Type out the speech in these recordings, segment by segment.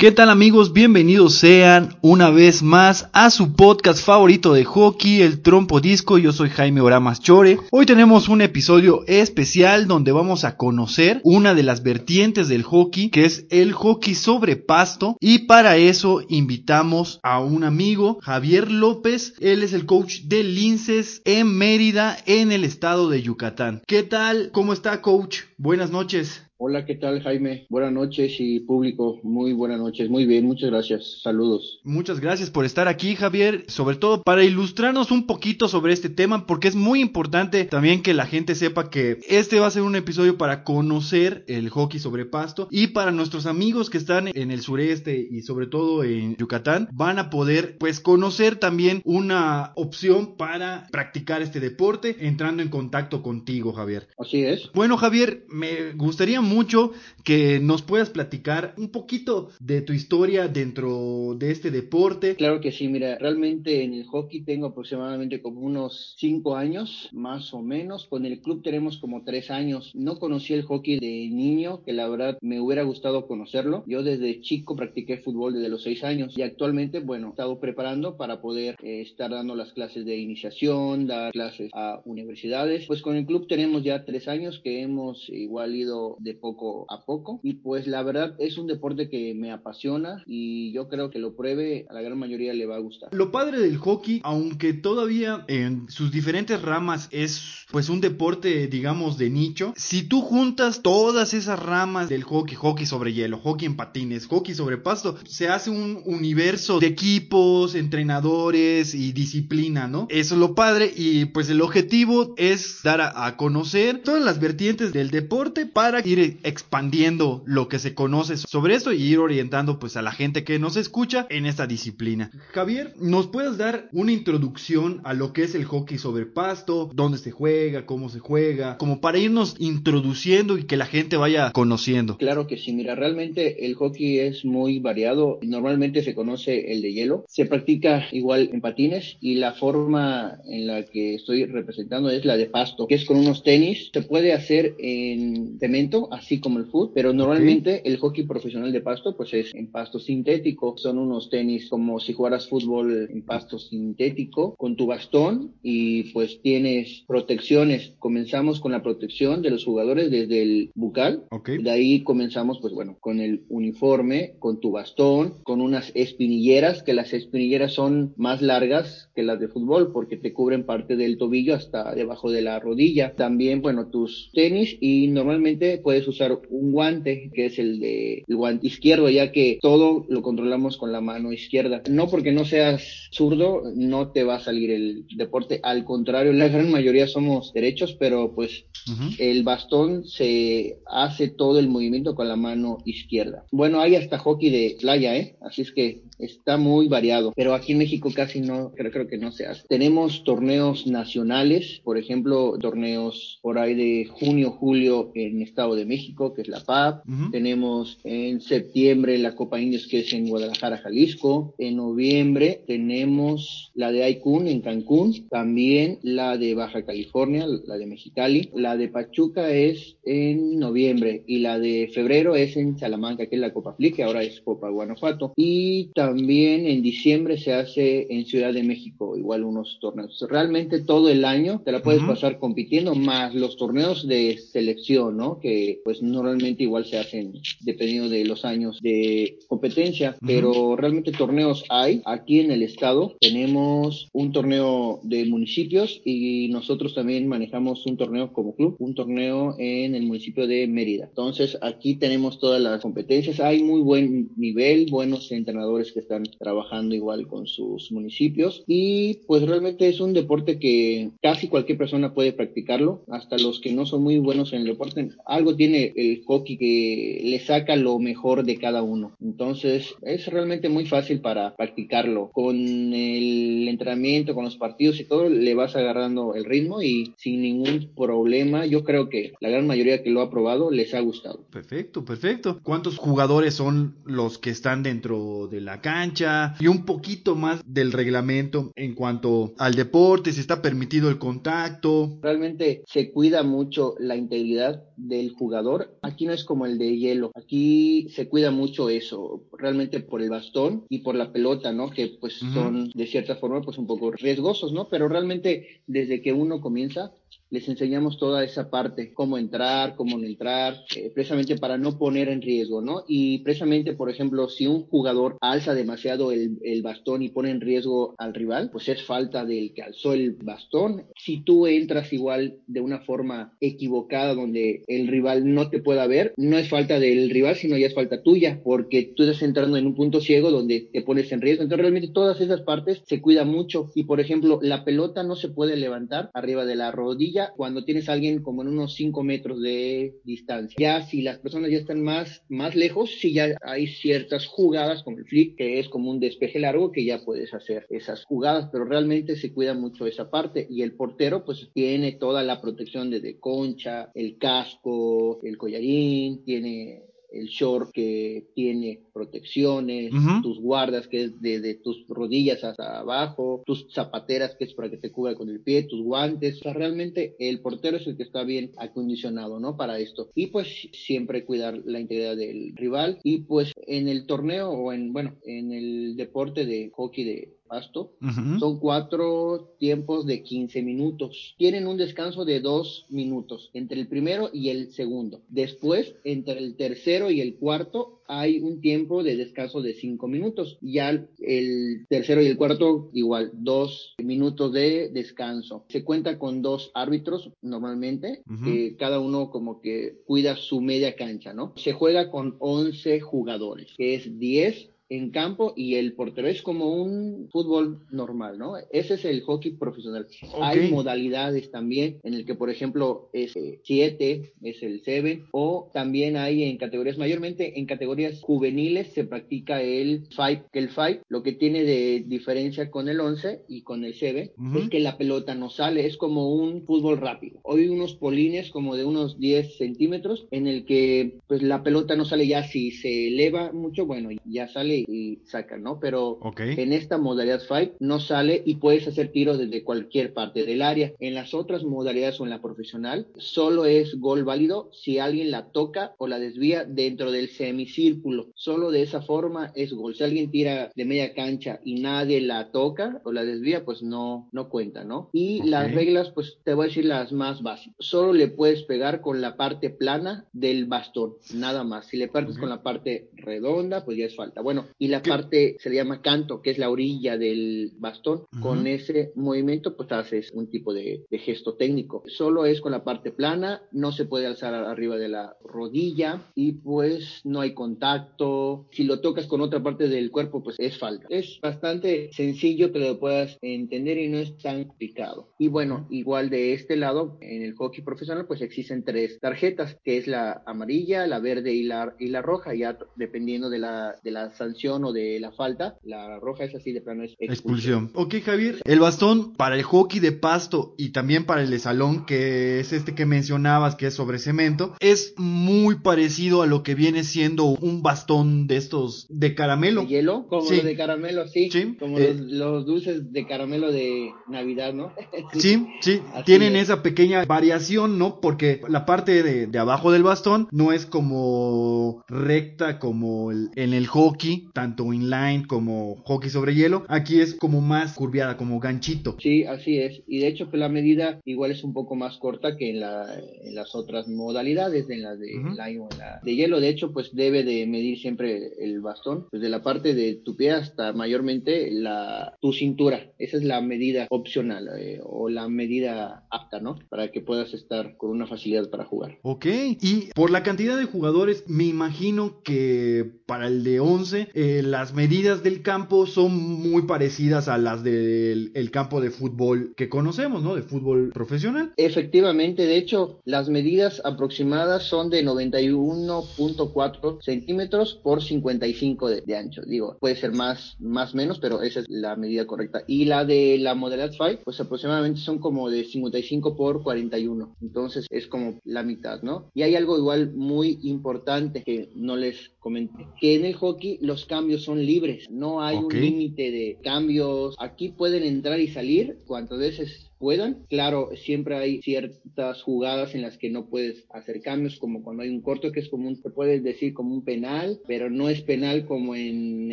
¿Qué tal amigos? Bienvenidos sean una vez más a su podcast favorito de hockey, el Trompo Disco. Yo soy Jaime Oramas Chore. Hoy tenemos un episodio especial donde vamos a conocer una de las vertientes del hockey, que es el hockey sobre pasto. Y para eso invitamos a un amigo, Javier López. Él es el coach de Linces en Mérida, en el estado de Yucatán. ¿Qué tal? ¿Cómo está, coach? Buenas noches. Hola, ¿qué tal Jaime? Buenas noches y público, muy buenas noches, muy bien, muchas gracias, saludos. Muchas gracias por estar aquí Javier, sobre todo para ilustrarnos un poquito sobre este tema, porque es muy importante también que la gente sepa que este va a ser un episodio para conocer el hockey sobre pasto y para nuestros amigos que están en el sureste y sobre todo en Yucatán, van a poder pues conocer también una opción para practicar este deporte entrando en contacto contigo Javier. Así es. Bueno Javier, me gustaría mucho que nos puedas platicar un poquito de tu historia dentro de este deporte. Claro que sí, mira, realmente en el hockey tengo aproximadamente como unos cinco años, más o menos. Con el club tenemos como tres años. No conocí el hockey de niño, que la verdad me hubiera gustado conocerlo. Yo desde chico practiqué fútbol desde los seis años y actualmente, bueno, he estado preparando para poder eh, estar dando las clases de iniciación, dar clases a universidades. Pues con el club tenemos ya tres años que hemos igual ido de poco a poco. Y pues la verdad es un deporte que me apasiona y yo creo que lo pruebe a la gran mayoría le va a gustar. Lo padre del hockey, aunque todavía en sus diferentes ramas es pues un deporte digamos de nicho, si tú juntas todas esas ramas del hockey, hockey sobre hielo, hockey en patines, hockey sobre pasto, se hace un universo de equipos, entrenadores y disciplina, ¿no? Eso es lo padre y pues el objetivo es dar a, conocer todas las vertientes del deporte para ir expandiendo lo que se conoce sobre esto y ir orientando pues a la gente que nos escucha en esta disciplina. Javier, ¿nos puedes dar una introducción a lo que es el hockey sobre pasto? ¿Dónde se juega? ¿Cómo se juega? Como para irnos introduciendo y que la gente vaya conociendo. Claro que sí, mira, realmente el hockey es muy variado. Normalmente se conoce el de hielo. Se practica igual en patines y la forma en la que estoy representando es la de pasto, que es con unos tenis. Se puede hacer en cemento así como el fútbol, pero normalmente okay. el hockey profesional de pasto pues es en pasto sintético, son unos tenis como si jugaras fútbol en pasto sintético con tu bastón y pues tienes protecciones, comenzamos con la protección de los jugadores desde el bucal, okay. de ahí comenzamos pues bueno con el uniforme, con tu bastón, con unas espinilleras, que las espinilleras son más largas que las de fútbol porque te cubren parte del tobillo hasta debajo de la rodilla, también bueno tus tenis y normalmente puedes usar un guante, que es el de el guante izquierdo, ya que todo lo controlamos con la mano izquierda. No porque no seas zurdo, no te va a salir el deporte, al contrario, la gran mayoría somos derechos, pero pues uh -huh. el bastón se hace todo el movimiento con la mano izquierda. Bueno, hay hasta hockey de playa, ¿eh? Así es que está muy variado, pero aquí en México casi no, creo, creo que no se hace. Tenemos torneos nacionales, por ejemplo, torneos por ahí de junio, julio en Estado de México, que es la PAP. Uh -huh. Tenemos en septiembre la Copa Indios, que es en Guadalajara, Jalisco. En noviembre tenemos la de Aicún en Cancún, también la de Baja California, la de Mexicali. La de Pachuca es en noviembre y la de febrero es en Salamanca, que es la Copa Flick, que ahora es Copa Guanajuato. Y también en diciembre se hace en Ciudad de México, igual unos torneos. Realmente todo el año te la puedes uh -huh. pasar compitiendo, más los torneos de selección, ¿no? Que pues normalmente igual se hacen dependiendo de los años de competencia, uh -huh. pero realmente torneos hay. Aquí en el estado tenemos un torneo de municipios y nosotros también manejamos un torneo como club, un torneo en el municipio de Mérida. Entonces aquí tenemos todas las competencias, hay muy buen nivel, buenos entrenadores que están trabajando igual con sus municipios y pues realmente es un deporte que casi cualquier persona puede practicarlo, hasta los que no son muy buenos en el deporte, algo tiene el hockey que le saca lo mejor de cada uno. Entonces es realmente muy fácil para practicarlo. Con el entrenamiento, con los partidos y todo, le vas agarrando el ritmo y sin ningún problema, yo creo que la gran mayoría que lo ha probado les ha gustado. Perfecto, perfecto. ¿Cuántos jugadores son los que están dentro de la cancha? Y un poquito más del reglamento en cuanto al deporte, si está permitido el contacto. Realmente se cuida mucho la integridad del jugador, aquí no es como el de hielo, aquí se cuida mucho eso, realmente por el bastón y por la pelota, ¿no? Que pues son de cierta forma pues un poco riesgosos, ¿no? Pero realmente desde que uno comienza les enseñamos toda esa parte, cómo entrar, cómo no entrar, eh, precisamente para no poner en riesgo, ¿no? Y precisamente, por ejemplo, si un jugador alza demasiado el, el, bastón y pone en riesgo al rival, pues es falta del que alzó el bastón. Si tú entras igual de una forma equivocada donde el rival no te pueda ver, no es falta del rival, sino ya es falta tuya, porque tú estás entrando en un punto ciego donde te pones en riesgo. Entonces, realmente todas esas partes se cuidan mucho. Y, por ejemplo, la pelota no se puede levantar arriba de la rodilla cuando tienes a alguien como en unos 5 metros de distancia. Ya si las personas ya están más, más lejos, si ya hay ciertas jugadas como el flip, que es como un despeje largo, que ya puedes hacer esas jugadas, pero realmente se cuida mucho esa parte. Y el portero pues tiene toda la protección de, de concha, el casco, el collarín, tiene el short que tiene protecciones, tus guardas que es desde tus rodillas hasta abajo, tus zapateras que es para que te cubra con el pie, tus guantes, o sea, realmente el portero es el que está bien acondicionado, ¿no? Para esto. Y pues siempre cuidar la integridad del rival y pues en el torneo o en, bueno, en el deporte de hockey de pasto. Son cuatro tiempos de 15 minutos. Tienen un descanso de dos minutos entre el primero y el segundo. Después, entre el tercero y el cuarto, hay un tiempo de descanso de cinco minutos. Ya el tercero y el cuarto, igual, dos minutos de descanso. Se cuenta con dos árbitros normalmente, que cada uno como que cuida su media cancha, ¿no? Se juega con 11 jugadores, que es 10 en campo y el portero es como un fútbol normal, ¿no? Ese es el hockey profesional. Hay modalidades también en el que, por ejemplo, es 7, eh, es el 7, o también hay en categorías, mayormente en categorías juveniles se practica el 5, que el 5 lo que tiene de diferencia con el 11 y con el 7 es que la pelota no sale, es como un fútbol rápido. Hoy unos polines como de unos 10 centímetros en el que pues la pelota no sale ya si se eleva mucho, bueno, ya sale y sacan, ¿no? Pero en esta modalidad fight no sale y puedes hacer tiros desde cualquier parte del área. En las otras modalidades o en la profesional, solo es gol válido si alguien la toca o la desvía dentro del semicírculo. Solo de esa forma es gol. Si alguien tira de media cancha y nadie la toca o la desvía, pues no, no cuenta, ¿no? Y las reglas, pues te voy a decir las más básicas. Solo le puedes pegar con la parte plana del bastón, nada más. Si le partes con la parte redonda, pues ya es falta. Bueno, y la parte se le llama canto, que es la orilla del bastón. Con ese movimiento, pues haces un tipo de, gesto técnico. Solo es con la parte plana, no se puede alzar arriba de la rodilla y pues no hay contacto. Si lo tocas con otra parte del cuerpo, pues es falta. Es bastante sencillo que lo puedas entender y no es tan complicado. Y bueno, igual de este lado, en el hockey profesional, pues existen tres tarjetas, que es la amarilla, la verde y la, y la roja, ya dependiendo de la, de la sanción o de la falta, la roja es así de plano es expulsión. Ok, Javier, el bastón para el hockey de pasto y también para el de salón, que es este que mencionabas, que es sobre cemento, es muy parecido a lo que viene siendo un bastón de estos de caramelo. ¿De hielo? Como los de caramelo, sí. Como eh, los, dulces de caramelo de Navidad, ¿no? sí, sí, tienen esa pequeña variación, ¿no? Porque la parte de, de abajo del bastón no es como recta como el, en el hockey, tanto inline como hockey sobre hielo. Aquí es como más curviada, como ganchito. Sí, así es. Y de hecho, pues la medida igual es un poco más corta que en, la, en las otras modalidades, en la de inline o en la de hielo. De hecho, pues debe de medir siempre el bastón, pues de la parte de tu pie hasta mayormente la tu cintura. Esa es la medida opcional eh, o la medida apta, ¿no? Para que puedas estar con una facilidad para jugar. Ok. Y por la cantidad de jugadores, me imagino que para el de 11 eh, las medidas del campo son muy parecidas a las del campo de fútbol que conocemos, ¿no? De fútbol profesional. Efectivamente, de hecho, las medidas aproximadas son de 91.4 centímetros por 55 de, ancho. Digo, puede ser más, más menos, pero esa es la medida correcta. Y la de la modalidad 5, pues aproximadamente son como de 55 por 41. Entonces es como la mitad, ¿no? Y hay algo igual muy importante que no les comenté, que en el hockey los cambios son libres, no hay un límite de cambios. Aquí pueden entrar y salir cuantas veces puedan. Claro, siempre hay ciertas jugadas en las que no puedes hacer cambios, como cuando hay un corto que es como un, te puedes decir como un penal, pero no es penal como en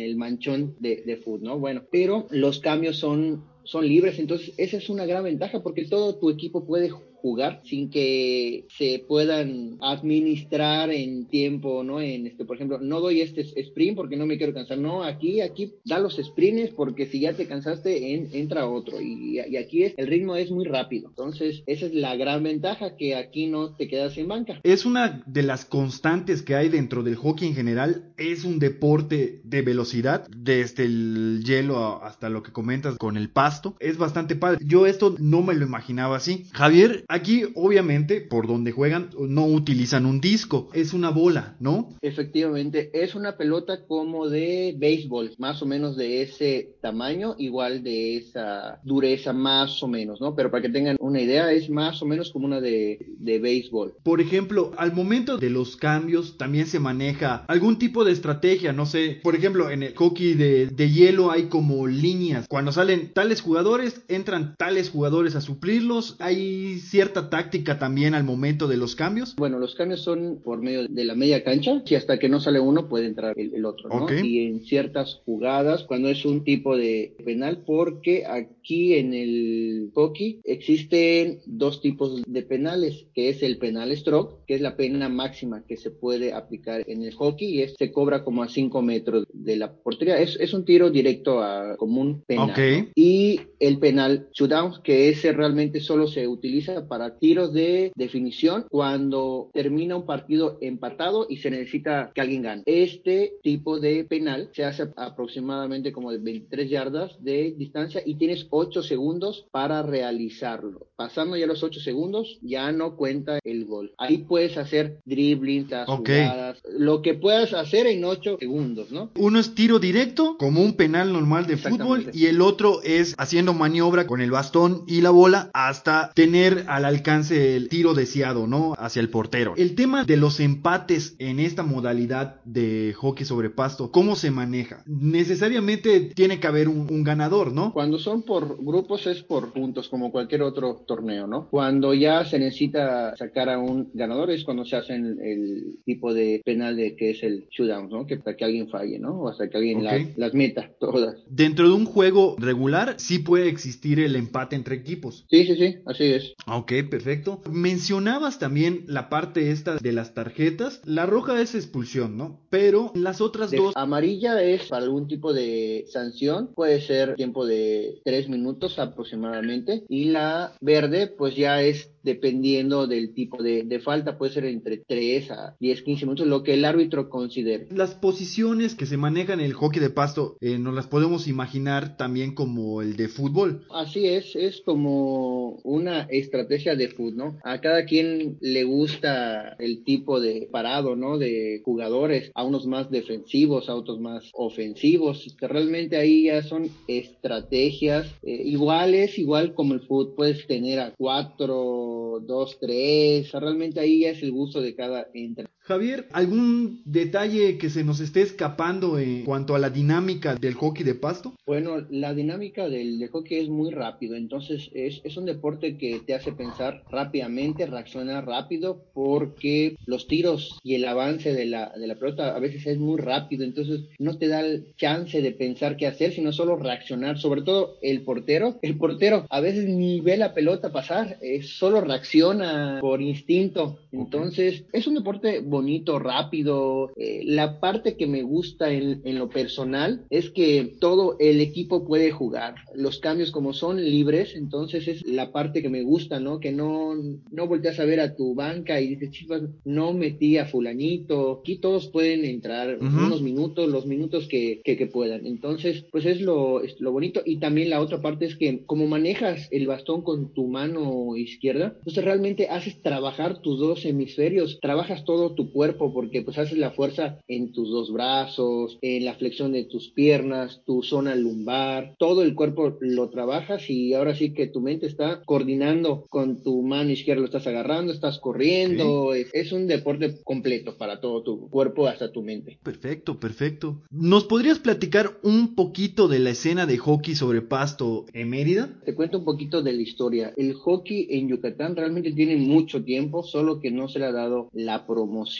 el manchón de, de fútbol, ¿no? Bueno, pero los cambios son son libres, entonces esa es una gran ventaja porque todo tu equipo puede jugar sin que se puedan administrar en tiempo, ¿no? En este, por ejemplo, no doy este sprint porque no me quiero cansar, no, aquí, aquí da los sprints porque si ya te cansaste, entra otro y, aquí es, el ritmo es muy rápido, entonces esa es la gran ventaja que aquí no te quedas en banca. Es una de las constantes que hay dentro del hockey en general, es un deporte de velocidad, desde el hielo hasta lo que comentas con el pasto, es bastante padre. Yo esto no me lo imaginaba así. Javier, Aquí, obviamente, por donde juegan, no utilizan un disco, es una bola, ¿no? Efectivamente, es una pelota como de béisbol, más o menos de ese tamaño, igual de esa dureza, más o menos, ¿no? Pero para que tengan una idea, es más o menos como una de, de béisbol. Por ejemplo, al momento de los cambios, también se maneja algún tipo de estrategia, no sé, por ejemplo, en el hockey de, de hielo hay como líneas, cuando salen tales jugadores, entran tales jugadores a suplirlos, hay cierta táctica también al momento de los cambios? Bueno, los cambios son por medio de la media cancha, y hasta que no sale uno puede entrar el, otro, ¿no? Y en ciertas jugadas, cuando es un tipo de penal, porque aquí en el hockey existen dos tipos de penales, que es el penal stroke, que es la pena máxima que se puede aplicar en el hockey, y se cobra como a 5 metros de la portería. Es, es un tiro directo a como un penal. Y el penal shootout, que ese realmente solo se utiliza para tiros de definición cuando termina un partido empatado y se necesita que alguien gane. Este tipo de penal se hace aproximadamente como de 23 yardas de distancia y tienes 8 segundos para realizarlo. Pasando ya los 8 segundos, ya no cuenta el gol. Ahí puedes hacer dribbling, las jugadas, lo que puedas hacer en 8 segundos, ¿no? Uno es tiro directo, como un penal normal de fútbol, y el otro es haciendo maniobra con el bastón y la bola hasta tener al alcance el tiro deseado, ¿no? Hacia el portero. El tema de los empates en esta modalidad de hockey sobre pasto, ¿cómo se maneja? Necesariamente tiene que haber un, ganador, ¿no? Cuando son por grupos es por puntos, como cualquier otro torneo, ¿no? Cuando ya se necesita sacar a un ganador es cuando se hace el tipo de penal de que es el shootout, ¿no? Que para que alguien falle, ¿no? O hasta que alguien las meta todas. Dentro de un juego regular sí puede existir el empate entre equipos. Sí, sí, sí, así es. Ok, perfecto. Mencionabas también la parte esta de las tarjetas. La roja es expulsión, ¿no? Pero las otras dos... Amarilla es para algún tipo de sanción. Puede ser tiempo de tres minutos aproximadamente. Y la verde pues ya es dependiendo del tipo de, falta, puede ser entre 3 a 10, 15 minutos, lo que el árbitro considere. Las posiciones que se manejan en el hockey de pasto, eh, nos las podemos imaginar también como el de fútbol. Así es, es como una estrategia de fútbol, ¿no? A cada quien le gusta el tipo de parado, ¿no? De jugadores, a unos más defensivos, a otros más ofensivos, que realmente ahí ya son estrategias eh, iguales, igual como el fútbol, puedes tener a cuatro dos, tres, realmente ahí ya es el gusto de cada entrenador. Javier, ¿algún detalle que se nos esté escapando en cuanto a la dinámica del hockey de pasto? Bueno, la dinámica del, hockey es muy rápido, entonces es, es, un deporte que te hace pensar rápidamente, reaccionar rápido, porque los tiros y el avance de la, de la pelota a veces es muy rápido, entonces no te da el chance de pensar qué hacer, sino solo reaccionar, sobre todo el portero. El portero a veces ni ve la pelota pasar, solo reacciona por instinto, entonces es un deporte bonito, rápido. Eh, la parte que me gusta en, lo personal es que todo el equipo puede jugar. Los cambios como son libres, entonces es la parte que me gusta, ¿no? Que no, no volteas a ver a tu banca y dices, chicos, no metí a fulanito. Aquí todos pueden entrar unos minutos, los minutos que, que, puedan. Entonces, pues es lo, es lo bonito. Y también la otra parte es que como manejas el bastón con tu mano izquierda, entonces realmente haces trabajar tus dos hemisferios, trabajas todo tu tu cuerpo porque pues haces la fuerza en tus dos brazos, en la flexión de tus piernas, tu zona lumbar, todo el cuerpo lo trabajas y ahora sí que tu mente está coordinando con tu mano izquierda, lo estás agarrando, estás corriendo, es, es un deporte completo para todo tu cuerpo hasta tu mente. Perfecto, perfecto. ¿Nos podrías platicar un poquito de la escena de hockey sobre pasto en Mérida? Te cuento un poquito de la historia. El hockey en Yucatán realmente tiene mucho tiempo, solo que no se le ha dado la promoción,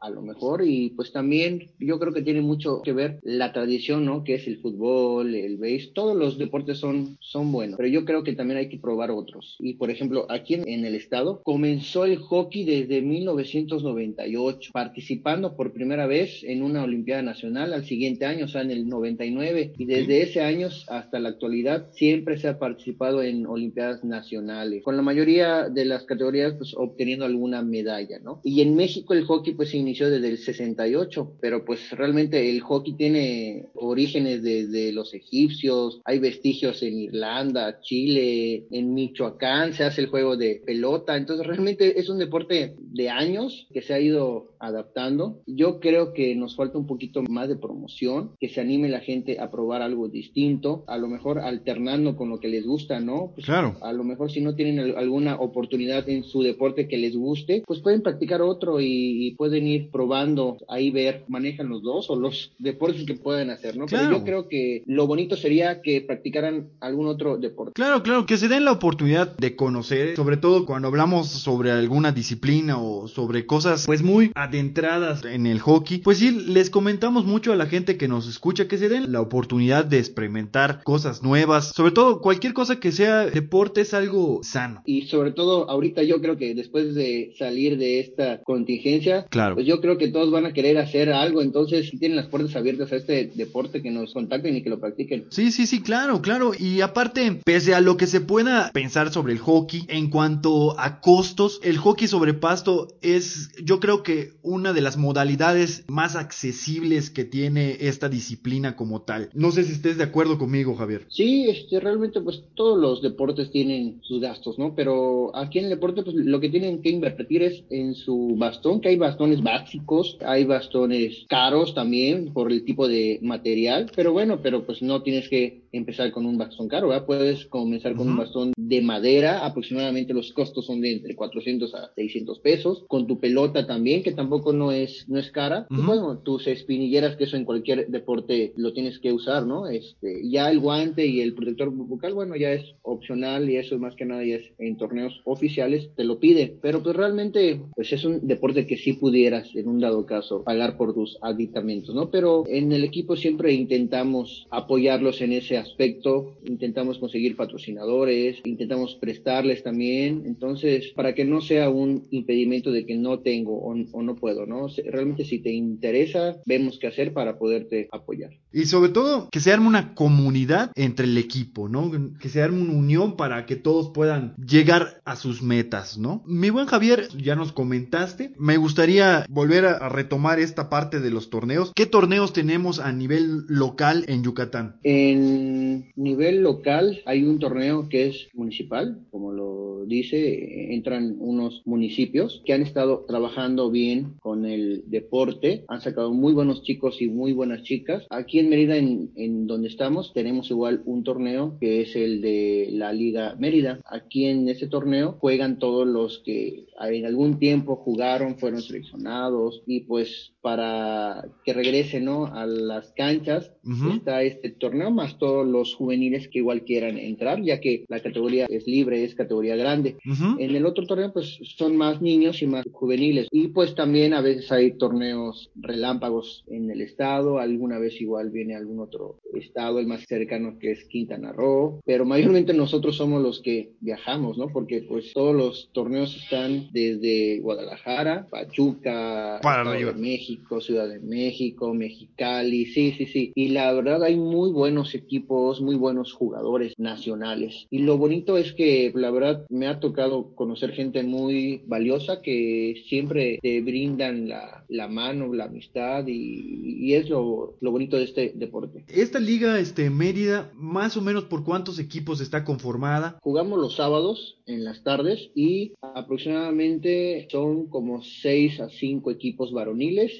a lo mejor, y pues también yo creo que tiene mucho que ver la tradición, ¿no? Que es el fútbol, el base, todos los deportes son, son buenos, pero yo creo que también hay que probar otros. Y por ejemplo, aquí en, en el estado comenzó el hockey desde 1998, participando por primera vez en una Olimpiada Nacional al siguiente año, o sea, en el 99, y desde ese año hasta la actualidad siempre se ha participado en Olimpiadas Nacionales, con la mayoría de las categorías pues obteniendo alguna medalla, ¿no? Y en México el hockey pues se inició desde el 68, pero pues realmente el hockey tiene orígenes desde los egipcios, hay vestigios en Irlanda, Chile, en Michoacán se hace el juego de pelota, entonces realmente es un deporte de años que se ha ido adaptando. Yo creo que nos falta un poquito más de promoción, que se anime la gente a probar algo distinto, a lo mejor alternando con lo que les gusta, ¿no? Pues claro. A lo mejor si no tienen alguna oportunidad en su deporte que les guste, pues pueden practicar otro y, y pueden ir probando, ahí ver, manejan los dos o los deportes que pueden hacer, ¿no? Claro. Pero yo creo que lo bonito sería que practicaran algún otro deporte. Claro, claro, que se den la oportunidad de conocer, sobre todo cuando hablamos sobre alguna disciplina o sobre cosas pues muy adentradas en el hockey, pues sí, les comentamos mucho a la gente que nos escucha que se den la oportunidad de experimentar cosas nuevas, sobre todo cualquier cosa que sea deporte es algo sano. Y sobre todo ahorita yo creo que después de salir de esta contingencia, Claro. pues yo creo que todos van a querer hacer algo, entonces si tienen las puertas abiertas a este deporte que nos contacten y que lo practiquen. Sí, sí, sí, claro, claro. Y aparte, pese a lo que se pueda pensar sobre el hockey, en cuanto a costos, el hockey sobre pasto es, yo creo que una de las modalidades más accesibles que tiene esta disciplina como tal. No sé si estés de acuerdo conmigo, Javier. Sí, este, realmente pues todos los deportes tienen sus gastos, ¿no? Pero aquí en el deporte pues lo que tienen que invertir es en su bastón, que hay bastones básicos, hay bastones caros también por el tipo de material, pero bueno, pero pues no tienes que empezar con un bastón caro, ¿verdad? Puedes comenzar con un bastón de madera, aproximadamente los costos son de entre 400 a 600 pesos, con tu pelota también, que tampoco no es, no es cara, bueno, tus espinilleras, que eso en cualquier deporte lo tienes que usar, ¿no? Este, ya el guante y el protector bucal, bueno, ya es opcional y eso más que nada ya es en torneos oficiales, te lo pide, pero pues realmente, pues es un deporte que sí pudieras, en un dado caso, pagar por tus aditamentos, ¿no? Pero en el equipo siempre intentamos apoyarlos en ese aspecto, intentamos conseguir patrocinadores, intentamos prestarles también, entonces, para que no sea un impedimento de que no tengo o, o no puedo, ¿no? Realmente si te interesa, vemos qué hacer para poderte apoyar. Y sobre todo, que se arme una comunidad entre el equipo, ¿no? Que se arme una unión para que todos puedan llegar a sus metas, ¿no? Mi buen Javier, ya nos comentaste. Me gustaría volver a, retomar esta parte de los torneos. ¿Qué torneos tenemos a nivel local en Yucatán? En nivel local hay un torneo que es municipal, como lo dice, entran unos municipios que han estado trabajando bien con el deporte, han sacado muy buenos chicos y muy buenas chicas. Aquí en Mérida, en, en donde estamos, tenemos igual un torneo que es el de la Liga Mérida. Aquí en ese torneo juegan todos los que en algún tiempo jugaron, fueron seleccionados y pues para que regresen ¿no? a las canchas Ujú. está este torneo más todos los juveniles que igual quieran entrar, ya que la categoría es libre, es categoría grande. Ujú. En el otro torneo pues son más niños y más juveniles y pues también a veces hay torneos relámpagos en el estado, alguna vez igual viene algún otro estado, el más cercano que es Quintana Roo, pero mayormente nosotros somos los que viajamos, ¿no? Porque pues todos los torneos están desde Guadalajara, Pachuca, Para México, México, Ciudad de México, Mexicali, sí, sí, sí. Y la verdad hay muy buenos equipos, muy buenos jugadores nacionales. Y lo bonito es que la verdad me ha tocado conocer gente muy valiosa que siempre te brindan la, la mano, la amistad y, y es lo, lo, bonito de este deporte. Esta liga este, Mérida, más o menos por cuántos equipos está conformada? Jugamos los sábados en las tardes y aproximadamente son como 6 a 5 equipos varoniles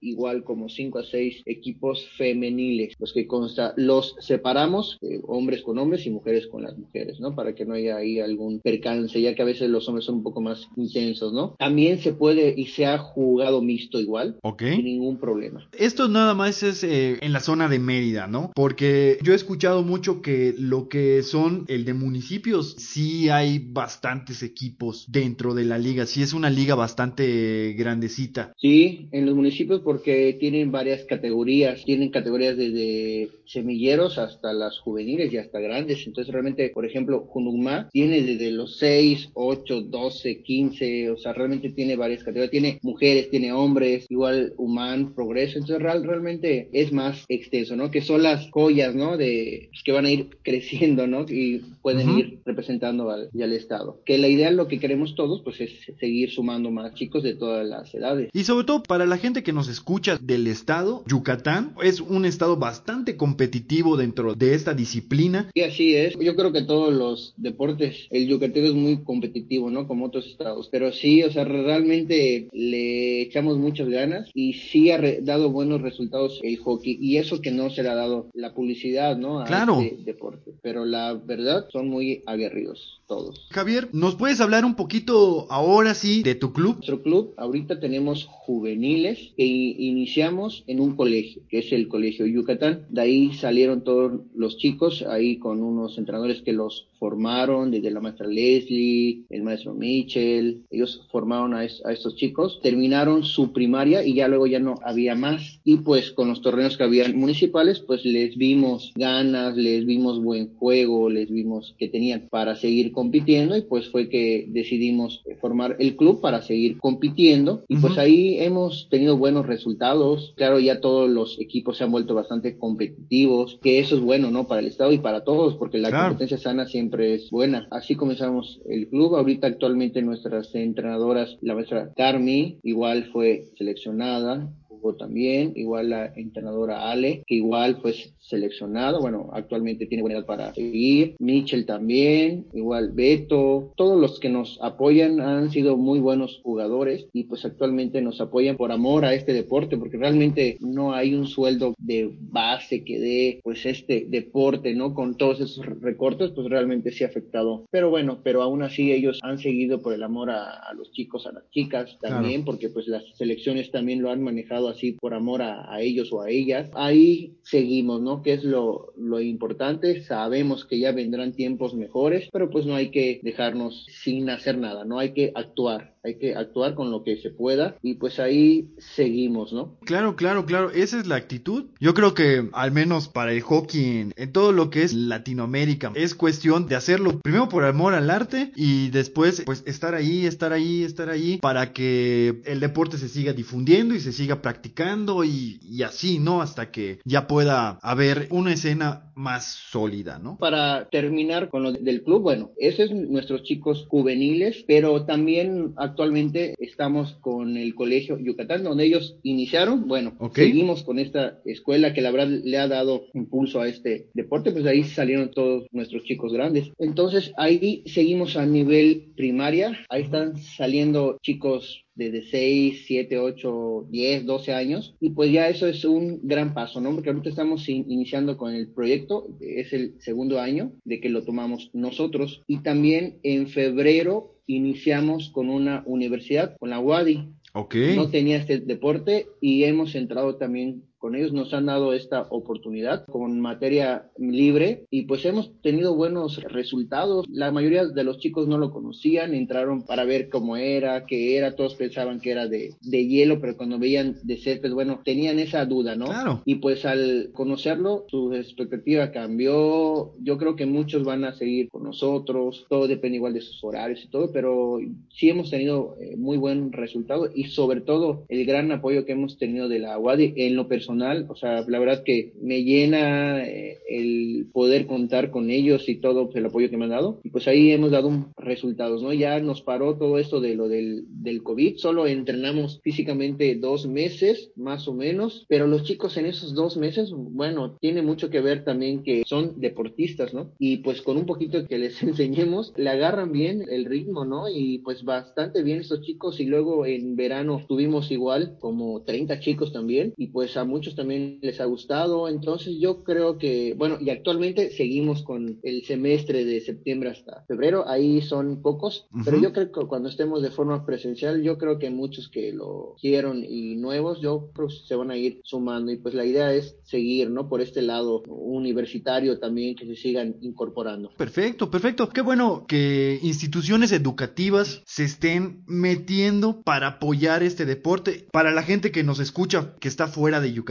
igual como 5 a 6 equipos femeniles, los que consta, los separamos, eh, hombres con hombres y mujeres con las mujeres, ¿no? Para que no haya ahí algún percance, ya que a veces los hombres son un poco más intensos, ¿no? También se puede y se ha jugado mixto igual, Ok. sin ningún problema. Esto nada más es eh, en la zona de Mérida, ¿no? Porque yo he escuchado mucho que lo que son el de municipios, sí hay bastantes equipos dentro de la liga, sí es una liga bastante grandecita. Sí, en los municipios porque tienen varias categorías, tienen categorías desde semilleros hasta las juveniles y hasta grandes. Entonces realmente, por ejemplo, Junugma tiene desde los 6, 8, 12, 15, o sea, realmente tiene varias categorías. Tiene mujeres, tiene hombres, igual Human, Progreso. Entonces real, realmente es más extenso, ¿no? Que son las joyas, ¿no? De pues, que van a ir creciendo, ¿no? Y pueden Ujú. ir representando al, y al Estado. Que la idea, lo que queremos todos, pues es seguir sumando más chicos de todas las edades. Y sobre todo para la gente que nos escucha del estado, Yucatán es un estado bastante competitivo dentro de esta disciplina. Y así es. Yo creo que todos los deportes, el yucateco es muy competitivo, ¿no? Como otros estados. Pero sí, o sea, realmente le echamos muchas ganas y sí ha dado buenos resultados el hockey. Y eso que no se le ha dado la publicidad, ¿no? A Claro. este deporte. Pero la verdad, son muy aguerridos Javier, ¿nos puedes hablar un poquito ahora sí de tu club? Nuestro club, ahorita tenemos juveniles que iniciamos en un colegio, que es el Colegio Yucatán. De ahí salieron todos los chicos, ahí con unos entrenadores que los formaron, desde la maestra Leslie, el maestro Mitchell. Ellos formaron a, es- a estos chicos, terminaron su primaria y ya luego ya no había más. Y pues con los torneos que habían municipales, pues les vimos ganas, les vimos buen juego, les vimos que tenían para seguir compitiendo y pues fue que decidimos formar el club para seguir compitiendo y pues Ujú. ahí hemos tenido buenos resultados. Claro, ya todos los equipos se han vuelto bastante competitivos, que eso es bueno, ¿no? Para el Estado y para todos, porque la Claro. competencia sana siempre es buena. Así comenzamos el club. Ahorita actualmente nuestras entrenadoras, la maestra Carmi, igual fue seleccionada jugó también, igual la entrenadora Ale, que igual fue seleccionada, bueno, actualmente tiene buena edad para seguir, Mitchell también, igual Beto, todos los que nos apoyan han sido muy buenos jugadores y pues actualmente nos apoyan por amor a este deporte, porque realmente no hay un sueldo de base que dé pues este deporte, ¿no? Con todos esos recortes, pues realmente sí ha afectado. Pero bueno, pero aún así ellos han seguido por el amor a, a los chicos, a las chicas también, porque pues las selecciones también lo han manejado así por amor a, ellos o a ellas. Ahí seguimos, ¿no? Que es lo, lo importante. Sabemos que ya vendrán tiempos mejores, pero pues no hay que dejarnos sin hacer nada, no hay que actuar. Hay que actuar con lo que se pueda y pues ahí seguimos, ¿no? Claro, claro, claro, esa es la actitud. Yo creo que al menos para el hockey en, en todo lo que es Latinoamérica es cuestión de hacerlo primero por amor al arte y después pues estar ahí, estar ahí, estar ahí para que el deporte se siga difundiendo y se siga practicando y, y así, ¿no? Hasta que ya pueda haber una escena más sólida, ¿no? Para terminar con lo del club, bueno, esos es nuestros chicos juveniles, pero también actualmente estamos con el colegio Yucatán, donde ellos iniciaron, bueno, Ok. seguimos con esta escuela que la verdad le ha dado impulso a este deporte, pues de ahí salieron todos nuestros chicos grandes. Entonces ahí seguimos a nivel primaria, ahí están saliendo chicos desde 6, 7, 8, 10, 12 años. Y pues ya eso es un gran paso, ¿no? Porque ahorita estamos in- iniciando con el proyecto, es el segundo año de que lo tomamos nosotros. Y también en febrero iniciamos con una universidad, con la UADI. Ok. No tenía este deporte y hemos entrado también con ellos nos han dado esta oportunidad con materia libre y pues hemos tenido buenos resultados. La mayoría de los chicos no lo conocían, entraron para ver cómo era, qué era, todos pensaban que era de, de hielo, pero cuando veían de césped, bueno, tenían esa duda, ¿no? Claro. Y pues al conocerlo, su expectativa cambió. Yo creo que muchos van a seguir con nosotros, todo depende igual de sus horarios y todo, pero sí hemos tenido eh, muy buen resultado y sobre todo el gran apoyo que hemos tenido de la UADI en lo personal, o sea, la verdad que me llena eh, el poder contar con ellos y todo el apoyo que me han dado. Y pues ahí hemos dado resultados, ¿no? Ya nos paró todo esto de lo del, del COVID, solo entrenamos físicamente dos meses, más o menos, pero los chicos en esos dos meses, bueno, tiene mucho que ver también que son deportistas, ¿no? Y pues con un poquito que les enseñemos, le agarran bien el ritmo, ¿no? Y pues bastante bien estos chicos y luego en verano tuvimos igual como 30 chicos también y pues a muchos también les ha gustado, entonces yo creo que, bueno, y actualmente seguimos con el semestre de septiembre hasta febrero, ahí son pocos, pero yo creo que cuando estemos de forma presencial, yo creo que muchos que lo quieren y nuevos, yo creo que se van a ir sumando y pues la idea es seguir, ¿no? Por este lado universitario también que se sigan incorporando. Perfecto, perfecto. Qué bueno que instituciones educativas se estén metiendo para apoyar este deporte. Para la gente que nos escucha, que está fuera de Yucatán,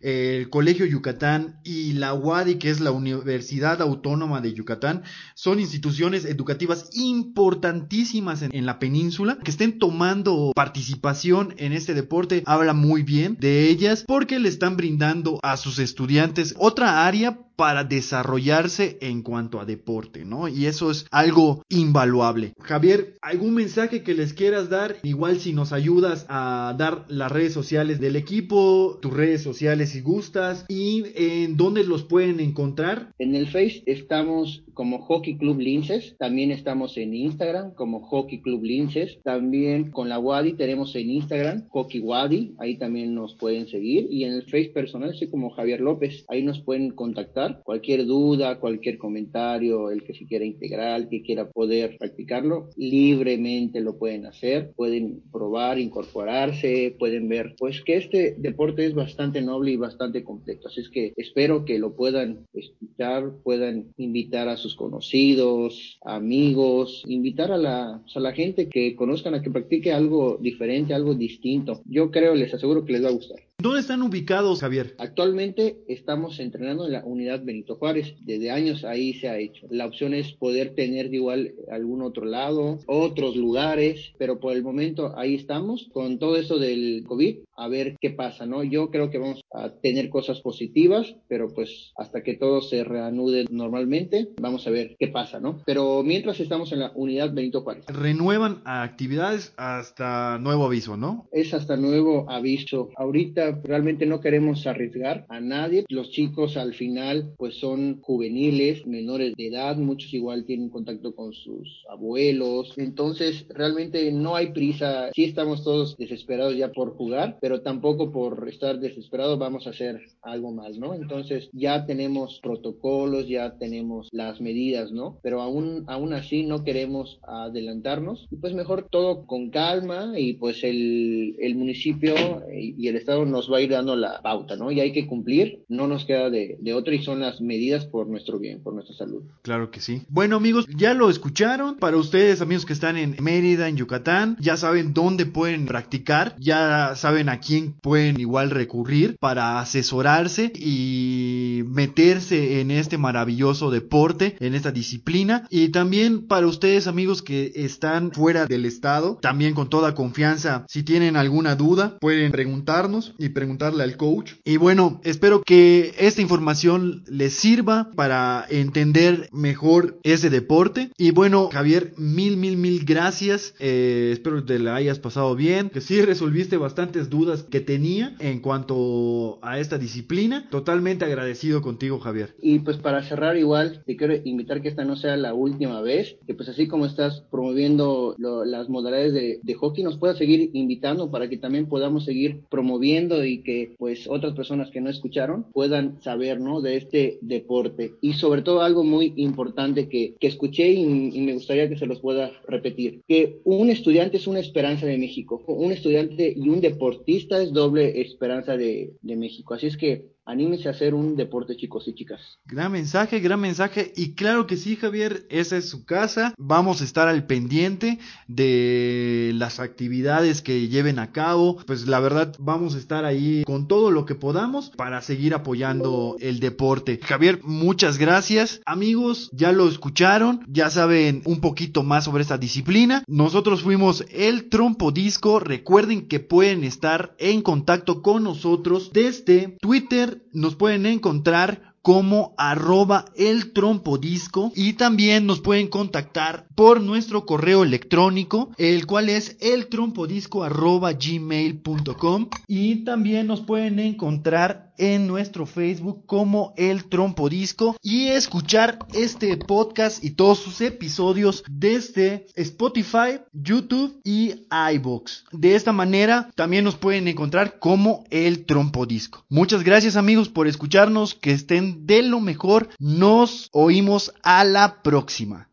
el Colegio Yucatán y la UADI, que es la Universidad Autónoma de Yucatán, son instituciones educativas importantísimas en, en la península, que estén tomando participación en este deporte, habla muy bien de ellas porque le están brindando a sus estudiantes otra área para desarrollarse en cuanto a deporte, ¿no? Y eso es algo invaluable. Javier, ¿algún mensaje que les quieras dar? Igual si nos ayudas a dar las redes sociales del equipo, tus redes sociales si gustas. Y en dónde los pueden encontrar. En el Face estamos como Hockey Club Linces, también estamos en Instagram como Hockey Club Linces, también con la Wadi tenemos en Instagram Hockey Wadi, ahí también nos pueden seguir. Y en el Face personal soy como Javier López, ahí nos pueden contactar. Cualquier duda, cualquier comentario, el que se quiera integrar, que quiera poder practicarlo, libremente lo pueden hacer, pueden probar, incorporarse, pueden ver, pues que este deporte es bastante noble y bastante completo, así es que espero que lo puedan escuchar, puedan invitar a sus conocidos, amigos, invitar a la, a la gente que conozcan a que practique algo diferente, algo distinto. Yo creo, les aseguro que les va a gustar. ¿Dónde están ubicados, Javier? Actualmente estamos entrenando en la unidad Benito Juárez. Desde años ahí se ha hecho. La opción es poder tener de igual algún otro lado, otros lugares, pero por el momento ahí estamos con todo eso del COVID, a ver qué pasa, ¿no? Yo creo que vamos a tener cosas positivas, pero pues hasta que todo se reanude normalmente, vamos a ver qué pasa, ¿no? Pero mientras estamos en la unidad Benito Juárez. Renuevan actividades hasta nuevo aviso, ¿no? Es hasta nuevo aviso. Ahorita realmente no queremos arriesgar a nadie. Los chicos al final pues son juveniles, menores de edad, muchos igual tienen contacto con sus abuelos. Entonces realmente no hay prisa. Sí estamos todos desesperados ya por jugar, pero tampoco por estar desesperados vamos a hacer algo más, ¿no? Entonces ya tenemos protocolos, ya tenemos las medidas, ¿no? Pero aún, aún así no queremos adelantarnos y pues mejor todo con calma y pues el, el municipio y el estado nos va a ir dando la pauta, ¿no? Y hay que cumplir, no nos queda de, de otro y son las medidas por nuestro bien, por nuestra salud. Claro que sí. Bueno amigos, ya lo escucharon. Para ustedes amigos que están en Mérida, en Yucatán, ya saben dónde pueden practicar, ya saben a quién pueden igual recurrir para asesorarse y meterse en este maravilloso deporte, en esta disciplina. Y también para ustedes amigos que están fuera del estado, también con toda confianza, si tienen alguna duda, pueden preguntarnos y preguntarle al coach. Y bueno, espero que esta información les sirva para entender mejor ese deporte. Y bueno, Javier, mil, mil, mil gracias. Eh, espero que te la hayas pasado bien, que sí resolviste bastantes dudas que tenía en cuanto a esta disciplina. Totalmente agradecido contigo, Javier. Y pues para cerrar igual, te quiero invitar que esta no sea la última vez, que pues así como estás promoviendo las modalidades de, de hockey, nos puedas seguir invitando para que también podamos seguir promoviendo y que pues otras personas que no escucharon puedan saber, ¿no? De este deporte. Y sobre todo algo muy importante que, que escuché y, y me gustaría que se los pueda repetir, que un estudiante es una esperanza de México, un estudiante y un deportista es doble esperanza de, de México. Así es que anímese a hacer un deporte, chicos y chicas. Gran mensaje, gran mensaje. Y claro que sí, Javier, esa es su casa. Vamos a estar al pendiente de las actividades que lleven a cabo. Pues la verdad, vamos a estar ahí con todo lo que podamos para seguir apoyando el deporte. Javier, muchas gracias. Amigos, ya lo escucharon, ya saben un poquito más sobre esta disciplina. Nosotros fuimos el Trompo Disco. Recuerden que pueden estar en contacto con nosotros desde Twitter nos pueden encontrar como arroba el trompodisco y también nos pueden contactar por nuestro correo electrónico el cual es el trompodisco y también nos pueden encontrar en nuestro Facebook como el trompodisco y escuchar este podcast y todos sus episodios desde Spotify, YouTube y iBox. De esta manera también nos pueden encontrar como el trompodisco. Muchas gracias amigos por escucharnos, que estén de lo mejor. Nos oímos a la próxima.